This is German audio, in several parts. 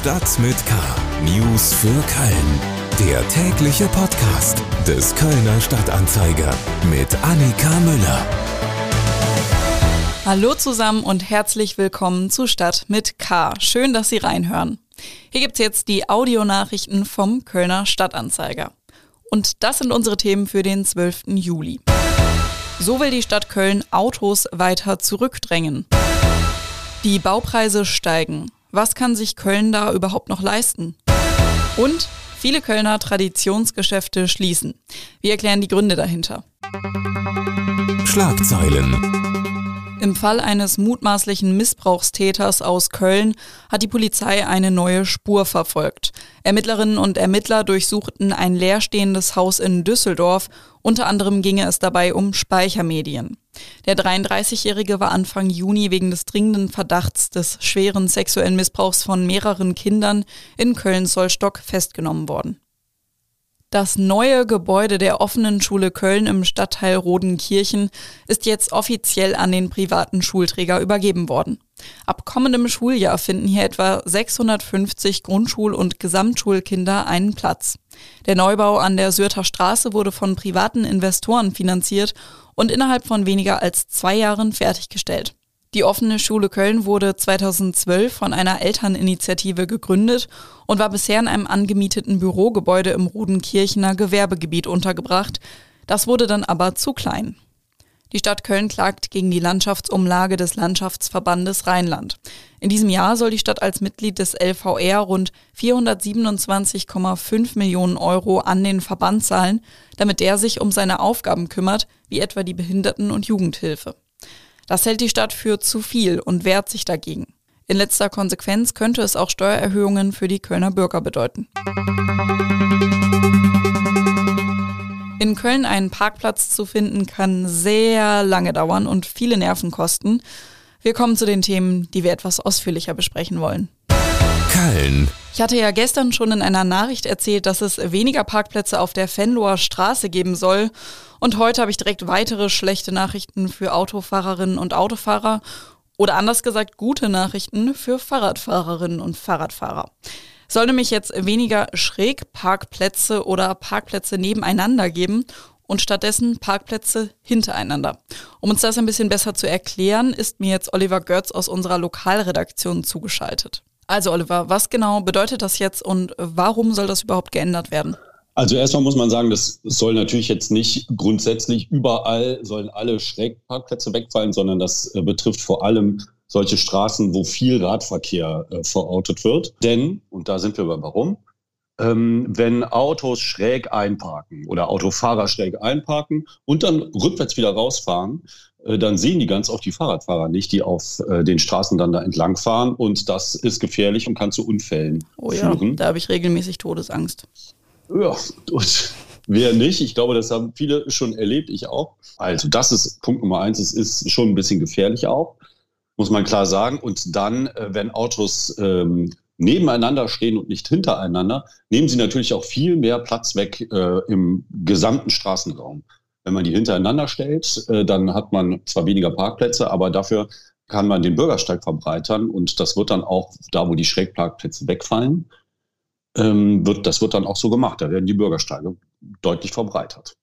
Stadt mit K. News für Köln. Der tägliche Podcast des Kölner Stadtanzeiger mit Annika Müller. Hallo zusammen und herzlich willkommen zu Stadt mit K. Schön, dass Sie reinhören. Hier gibt's jetzt die Audionachrichten vom Kölner Stadtanzeiger. Und das sind unsere Themen für den 12. Juli. So will die Stadt Köln Autos weiter zurückdrängen. Die Baupreise steigen. Was kann sich Köln da überhaupt noch leisten? Und viele Kölner Traditionsgeschäfte schließen. Wir erklären die Gründe dahinter. Schlagzeilen. Im Fall eines mutmaßlichen Missbrauchstäters aus Köln hat die Polizei eine neue Spur verfolgt. Ermittlerinnen und Ermittler durchsuchten ein leerstehendes Haus in Düsseldorf. Unter anderem ginge es dabei um Speichermedien. Der 33-Jährige war Anfang Juni wegen des dringenden Verdachts des schweren sexuellen Missbrauchs von mehreren Kindern in Köln-Zollstock festgenommen worden. Das neue Gebäude der offenen Schule Köln im Stadtteil Rodenkirchen ist jetzt offiziell an den privaten Schulträger übergeben worden. Ab kommendem Schuljahr finden hier etwa 650 Grundschul- und Gesamtschulkinder einen Platz. Der Neubau an der Sürter Straße wurde von privaten Investoren finanziert und innerhalb von weniger als zwei Jahren fertiggestellt. Die offene Schule Köln wurde 2012 von einer Elterninitiative gegründet und war bisher in einem angemieteten Bürogebäude im Rodenkirchener Gewerbegebiet untergebracht. Das wurde dann aber zu klein. Die Stadt Köln klagt gegen die Landschaftsumlage des Landschaftsverbandes Rheinland. In diesem Jahr soll die Stadt als Mitglied des LVR rund 427,5 Millionen Euro an den Verband zahlen, damit der sich um seine Aufgaben kümmert, wie etwa die Behinderten- und Jugendhilfe. Das hält die Stadt für zu viel und wehrt sich dagegen. In letzter Konsequenz könnte es auch Steuererhöhungen für die Kölner Bürger bedeuten. In Köln einen Parkplatz zu finden, kann sehr lange dauern und viele Nerven kosten. Wir kommen zu den Themen, die wir etwas ausführlicher besprechen wollen. Köln. Ich hatte ja gestern schon in einer Nachricht erzählt, dass es weniger Parkplätze auf der Fenloer Straße geben soll. Und heute habe ich direkt weitere schlechte Nachrichten für Autofahrerinnen und Autofahrer. Oder anders gesagt, gute Nachrichten für Fahrradfahrerinnen und Fahrradfahrer. Es soll nämlich jetzt weniger Schrägparkplätze oder Parkplätze nebeneinander geben und stattdessen Parkplätze hintereinander. Um uns das ein bisschen besser zu erklären, ist mir jetzt Oliver Götz aus unserer Lokalredaktion zugeschaltet. Also Oliver, was genau bedeutet das jetzt und warum soll das überhaupt geändert werden? Also erstmal muss man sagen, das soll natürlich jetzt nicht grundsätzlich überall sollen alle Schrägparkplätze wegfallen, sondern das äh, betrifft vor allem solche Straßen, wo viel Radverkehr äh, verortet wird. Denn, und da sind wir bei warum, wenn Autos schräg einparken oder Autofahrer schräg einparken und dann rückwärts wieder rausfahren, äh, dann sehen die ganz oft die Fahrradfahrer nicht, die auf äh, den Straßen dann da entlang fahren. Und das ist gefährlich und kann zu Unfällen oh ja, führen. Da habe ich regelmäßig Todesangst. Ja, und wer nicht? Ich glaube, das haben viele schon erlebt, ich auch. Also, das ist Punkt Nummer eins. Es ist schon ein bisschen gefährlich auch, muss man klar sagen. Und dann, äh, wenn Autos ähm, nebeneinander stehen und nicht hintereinander, nehmen sie natürlich auch viel mehr Platz weg äh, im gesamten Straßenraum. Wenn man die hintereinander stellt, äh, dann hat man zwar weniger Parkplätze, aber dafür kann man den Bürgersteig verbreitern und das wird dann auch da, wo die Schrägparkplätze wegfallen, ähm, wird, das wird dann auch so gemacht. Da werden die Bürgersteige deutlich verbreitert.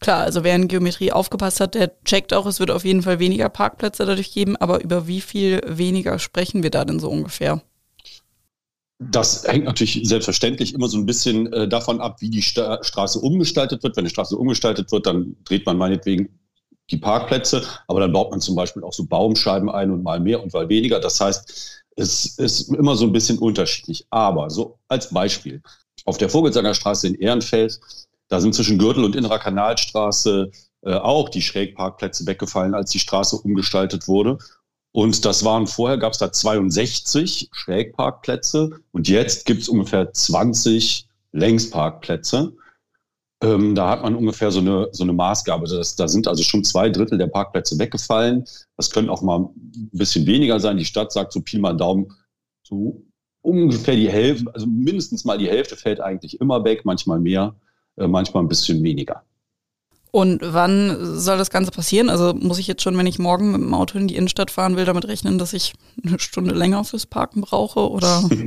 Klar, also wer in Geometrie aufgepasst hat, der checkt auch, es wird auf jeden Fall weniger Parkplätze dadurch geben, aber über wie viel weniger sprechen wir da denn so ungefähr? Das hängt natürlich selbstverständlich immer so ein bisschen äh, davon ab, wie die Sta Straße umgestaltet wird. Wenn die Straße umgestaltet wird, dann dreht man meinetwegen die Parkplätze, aber dann baut man zum Beispiel auch so Baumscheiben ein und mal mehr und mal weniger. Das heißt, es ist immer so ein bisschen unterschiedlich. Aber so als Beispiel, auf der Vogelsanger Straße in Ehrenfeld, da sind zwischen Gürtel und Innerer Kanalstraße äh, auch die Schrägparkplätze weggefallen, als die Straße umgestaltet wurde. Und das waren vorher, gab es da 62 Schrägparkplätze und jetzt gibt es ungefähr 20 Längsparkplätze. Ähm, da hat man ungefähr so eine, so eine Maßgabe. Das, da sind also schon zwei Drittel der Parkplätze weggefallen. Das können auch mal ein bisschen weniger sein. Die Stadt sagt so Pi mal Daumen, so ungefähr die Hälfte, also mindestens mal die Hälfte fällt eigentlich immer weg, manchmal mehr, äh, manchmal ein bisschen weniger. Und wann soll das Ganze passieren? Also muss ich jetzt schon, wenn ich morgen mit dem Auto in die Innenstadt fahren will, damit rechnen, dass ich eine Stunde länger fürs Parken brauche? Oder?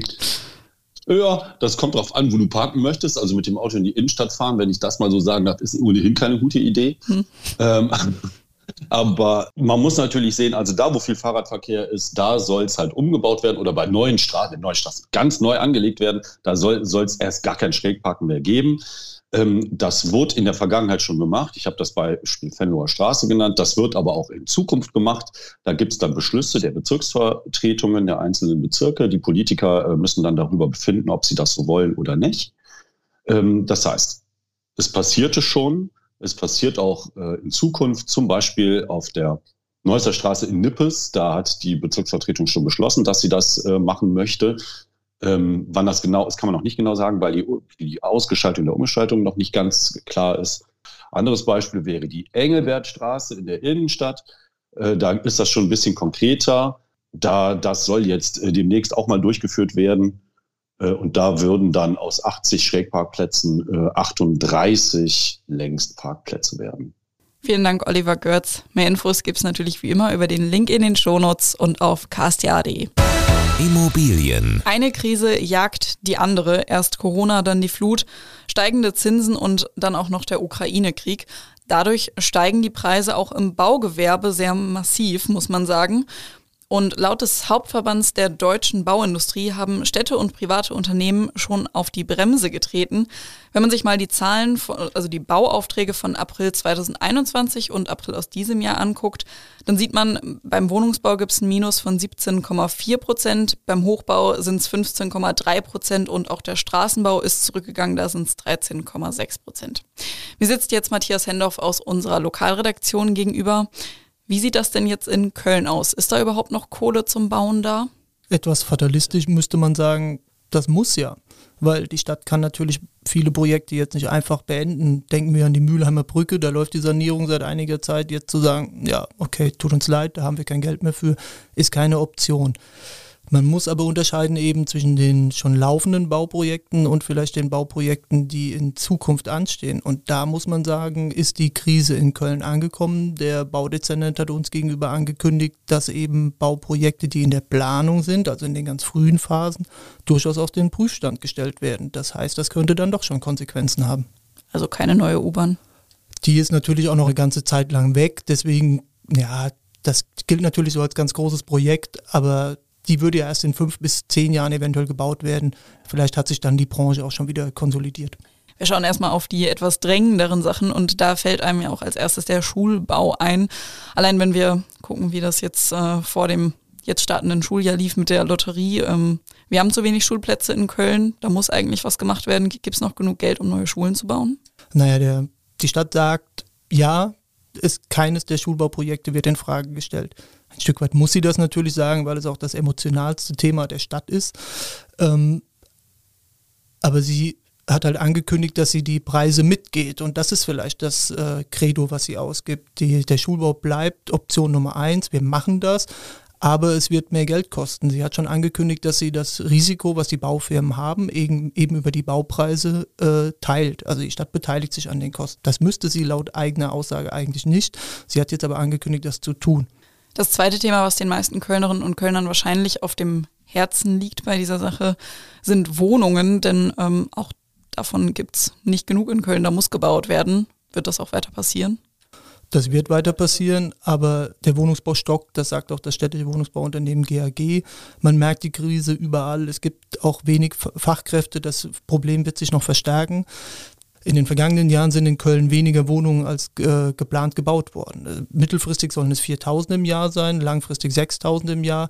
Ja, das kommt darauf an, wo du parken möchtest. Also mit dem Auto in die Innenstadt fahren, wenn ich das mal so sagen darf, ist ohnehin keine gute Idee. Hm. Ähm, aber man muss natürlich sehen, also da, wo viel Fahrradverkehr ist, da soll es halt umgebaut werden oder bei neuen Straßen, neuen Straßen ganz neu angelegt werden. Da soll es erst gar kein Schrägparken mehr geben. Ähm, das wurde in der Vergangenheit schon gemacht. Ich habe das Beispiel Fenloher Straße genannt. Das wird aber auch in Zukunft gemacht. Da gibt es dann Beschlüsse der Bezirksvertretungen der einzelnen Bezirke. Die Politiker äh, müssen dann darüber befinden, ob sie das so wollen oder nicht. Ähm, das heißt, es passierte schon. Es passiert auch äh, in Zukunft, zum Beispiel auf der Neusser Straße in Nippes. Da hat die Bezirksvertretung schon beschlossen, dass sie das äh, machen möchte. Ähm, wann das genau ist, kann man noch nicht genau sagen, weil die, die Ausgestaltung der Umgestaltung noch nicht ganz klar ist. Anderes Beispiel wäre die Engelbertstraße in der Innenstadt. Äh, da ist das schon ein bisschen konkreter. Da, das soll jetzt äh, demnächst auch mal durchgeführt werden. Äh, und da würden dann aus 80 Schrägparkplätzen 38 äh, Längstparkplätze werden. Vielen Dank, Oliver Görz. Mehr Infos gibt es natürlich wie immer über den Link in den Shownotes und auf castja.de. Immobilien. Eine Krise jagt die andere. Erst Corona, dann die Flut, steigende Zinsen und dann auch noch der Ukraine-Krieg. Dadurch steigen die Preise auch im Baugewerbe sehr massiv, muss man sagen. Und laut des Hauptverbands der deutschen Bauindustrie haben Städte und private Unternehmen schon auf die Bremse getreten. Wenn man sich mal die Zahlen, also die Bauaufträge von April 2021 und April aus diesem Jahr anguckt, dann sieht man, beim Wohnungsbau gibt es ein Minus von 17,4 Prozent, beim Hochbau sind es 15,3 Prozent und auch der Straßenbau ist zurückgegangen, da sind es 13,6 Prozent. Mir sitzt jetzt Matthias Hendorf aus unserer Lokalredaktion gegenüber. Wie sieht das denn jetzt in Köln aus? Ist da überhaupt noch Kohle zum Bauen da? Etwas fatalistisch müsste man sagen, das muss ja. Weil die Stadt kann natürlich viele Projekte jetzt nicht einfach beenden. Denken wir an die Mülheimer Brücke, da läuft die Sanierung seit einiger Zeit. Jetzt zu sagen, ja, okay, tut uns leid, da haben wir kein Geld mehr für, ist keine Option. Man muss aber unterscheiden eben zwischen den schon laufenden Bauprojekten und vielleicht den Bauprojekten, die in Zukunft anstehen. Und da muss man sagen, ist die Krise in Köln angekommen. Der Baudezernent hat uns gegenüber angekündigt, dass eben Bauprojekte, die in der Planung sind, also in den ganz frühen Phasen, durchaus auf den Prüfstand gestellt werden. Das heißt, das könnte dann doch schon Konsequenzen haben. Also keine neue U-Bahn. Die ist natürlich auch noch eine ganze Zeit lang weg. Deswegen, ja, das gilt natürlich so als ganz großes Projekt, aber die würde ja erst in fünf bis zehn Jahren eventuell gebaut werden. Vielleicht hat sich dann die Branche auch schon wieder konsolidiert. Wir schauen erstmal auf die etwas drängenderen Sachen und da fällt einem ja auch als erstes der Schulbau ein. Allein wenn wir gucken, wie das jetzt äh, vor dem jetzt startenden Schuljahr lief mit der Lotterie. Ähm, wir haben zu wenig Schulplätze in Köln, da muss eigentlich was gemacht werden. Gibt es noch genug Geld, um neue Schulen zu bauen? Naja, der, die Stadt sagt, ja, ist keines der Schulbauprojekte wird in Frage gestellt. Ein Stück weit muss sie das natürlich sagen, weil es auch das emotionalste Thema der Stadt ist. Ähm, aber sie hat halt angekündigt, dass sie die Preise mitgeht. Und das ist vielleicht das äh, Credo, was sie ausgibt. Die, der Schulbau bleibt Option Nummer eins. Wir machen das. Aber es wird mehr Geld kosten. Sie hat schon angekündigt, dass sie das Risiko, was die Baufirmen haben, eben, eben über die Baupreise äh, teilt. Also die Stadt beteiligt sich an den Kosten. Das müsste sie laut eigener Aussage eigentlich nicht. Sie hat jetzt aber angekündigt, das zu tun. Das zweite Thema, was den meisten Kölnerinnen und Kölnern wahrscheinlich auf dem Herzen liegt bei dieser Sache, sind Wohnungen, denn ähm, auch davon gibt es nicht genug in Köln, da muss gebaut werden. Wird das auch weiter passieren? Das wird weiter passieren, aber der Wohnungsbau stockt, das sagt auch das städtische Wohnungsbauunternehmen GAG. Man merkt die Krise überall. Es gibt auch wenig Fachkräfte. Das Problem wird sich noch verstärken. In den vergangenen Jahren sind in Köln weniger Wohnungen als äh, geplant gebaut worden. Äh, mittelfristig sollen es 4000 im Jahr sein, langfristig 6000 im Jahr.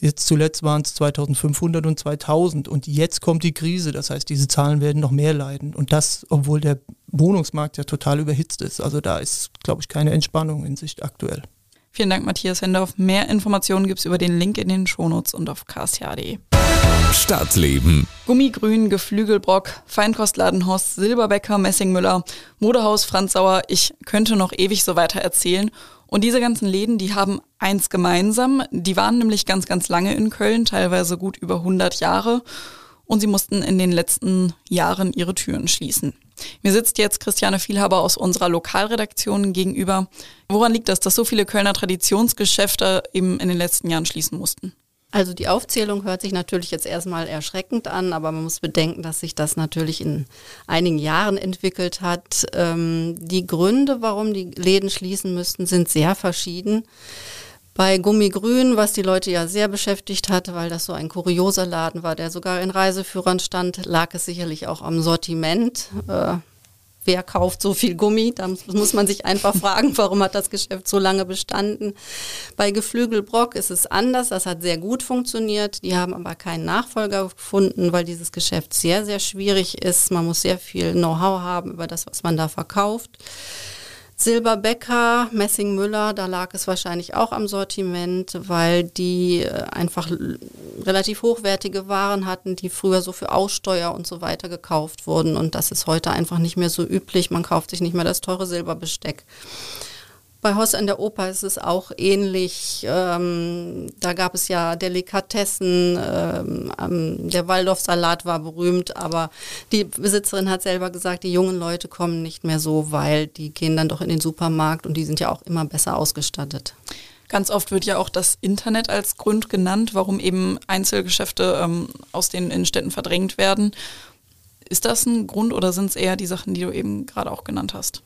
Jetzt zuletzt waren es 2500 und 2000 und jetzt kommt die Krise. Das heißt, diese Zahlen werden noch mehr leiden. Und das, obwohl der Wohnungsmarkt ja total überhitzt ist. Also da ist, glaube ich, keine Entspannung in Sicht aktuell. Vielen Dank, Matthias Hendorf. Mehr Informationen gibt es über den Link in den Shownotes und auf ksh.de. Stadtleben. Gummigrün, Geflügelbrock, Feinkostladen Horst Silberbäcker, Messingmüller, Modehaus Franz Sauer. Ich könnte noch ewig so weiter erzählen. Und diese ganzen Läden, die haben eins gemeinsam. Die waren nämlich ganz, ganz lange in Köln, teilweise gut über 100 Jahre. Und sie mussten in den letzten Jahren ihre Türen schließen. Mir sitzt jetzt Christiane Vielhaber aus unserer Lokalredaktion gegenüber. Woran liegt das, dass so viele Kölner Traditionsgeschäfte eben in den letzten Jahren schließen mussten? Also die Aufzählung hört sich natürlich jetzt erstmal erschreckend an, aber man muss bedenken, dass sich das natürlich in einigen Jahren entwickelt hat. Ähm, die Gründe, warum die Läden schließen müssten, sind sehr verschieden. Bei Gummigrün, was die Leute ja sehr beschäftigt hat, weil das so ein kurioser Laden war, der sogar in Reiseführern stand, lag es sicherlich auch am Sortiment. Äh, wer kauft so viel Gummi? Da muss man sich einfach fragen, warum hat das Geschäft so lange bestanden. Bei Geflügelbrock ist es anders, das hat sehr gut funktioniert. Die haben aber keinen Nachfolger gefunden, weil dieses Geschäft sehr, sehr schwierig ist. Man muss sehr viel Know-how haben über das, was man da verkauft. Silberbecker, Messing Müller, da lag es wahrscheinlich auch am Sortiment, weil die äh, einfach relativ hochwertige Waren hatten, die früher so für Aussteuer und so weiter gekauft wurden. Und das ist heute einfach nicht mehr so üblich. Man kauft sich nicht mehr das teure Silberbesteck. Bei Hoss an der Oper ist es auch ähnlich. Ähm, da gab es ja Delikatessen. Ähm, der Waldorfsalat war berühmt, aber die Besitzerin hat selber gesagt, die jungen Leute kommen nicht mehr so, weil die gehen dann doch in den Supermarkt und die sind ja auch immer besser ausgestattet. Ganz oft wird ja auch das Internet als Grund genannt, warum eben Einzelgeschäfte ähm, aus den Innenstädten verdrängt werden. Ist das ein Grund oder sind es eher die Sachen, die du eben gerade auch genannt hast?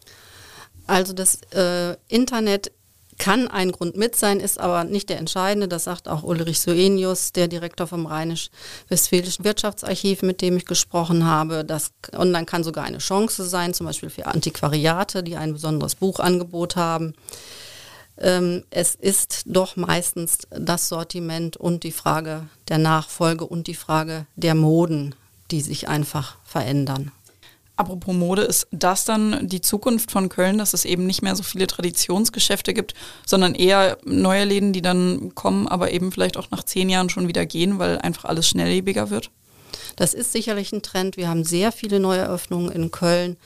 Also das äh, Internet kann ein Grund mit sein, ist aber nicht der entscheidende. Das sagt auch Ulrich Soenius, der Direktor vom Rheinisch-Westfälischen Wirtschaftsarchiv, mit dem ich gesprochen habe. Das online kann sogar eine Chance sein, zum Beispiel für Antiquariate, die ein besonderes Buchangebot haben. Ähm, es ist doch meistens das Sortiment und die Frage der Nachfolge und die Frage der Moden, die sich einfach verändern. Apropos Mode, ist das dann die Zukunft von Köln, dass es eben nicht mehr so viele Traditionsgeschäfte gibt, sondern eher neue Läden, die dann kommen, aber eben vielleicht auch nach zehn Jahren schon wieder gehen, weil einfach alles schnelllebiger wird? Das ist sicherlich ein Trend. Wir haben sehr viele Neueröffnungen in Köln,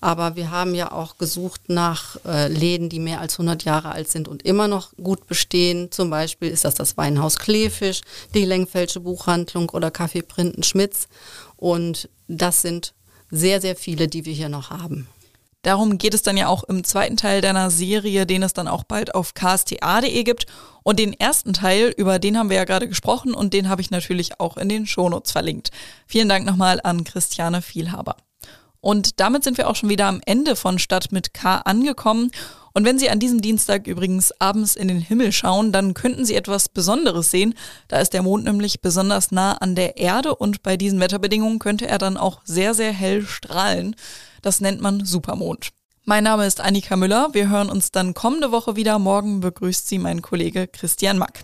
aber wir haben ja auch gesucht nach äh, Läden, die mehr als 100 Jahre alt sind und immer noch gut bestehen. Zum Beispiel ist das das Weinhaus Kleefisch, die Lengfelsche Buchhandlung oder Café Printen Schmitz. Und das sind sehr, sehr viele, die wir hier noch haben. Darum geht es dann ja auch im zweiten Teil deiner Serie, den es dann auch bald auf ksta.de gibt. Und den ersten Teil, über den haben wir ja gerade gesprochen und den habe ich natürlich auch in den Shownotes verlinkt. Vielen Dank nochmal an Christiane Vielhaber. Und damit sind wir auch schon wieder am Ende von Stadt mit K angekommen. Und wenn Sie an diesem Dienstag übrigens abends in den Himmel schauen, dann könnten Sie etwas Besonderes sehen. Da ist der Mond nämlich besonders nah an der Erde und bei diesen Wetterbedingungen könnte er dann auch sehr, sehr hell strahlen. Das nennt man Supermond. Mein Name ist Annika Müller. Wir hören uns dann kommende Woche wieder. Morgen begrüßt Sie mein Kollege Christian Mack.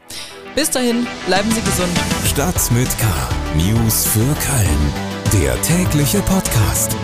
Bis dahin, bleiben Sie gesund. Stadt mit K. News für Köln. Der tägliche Podcast.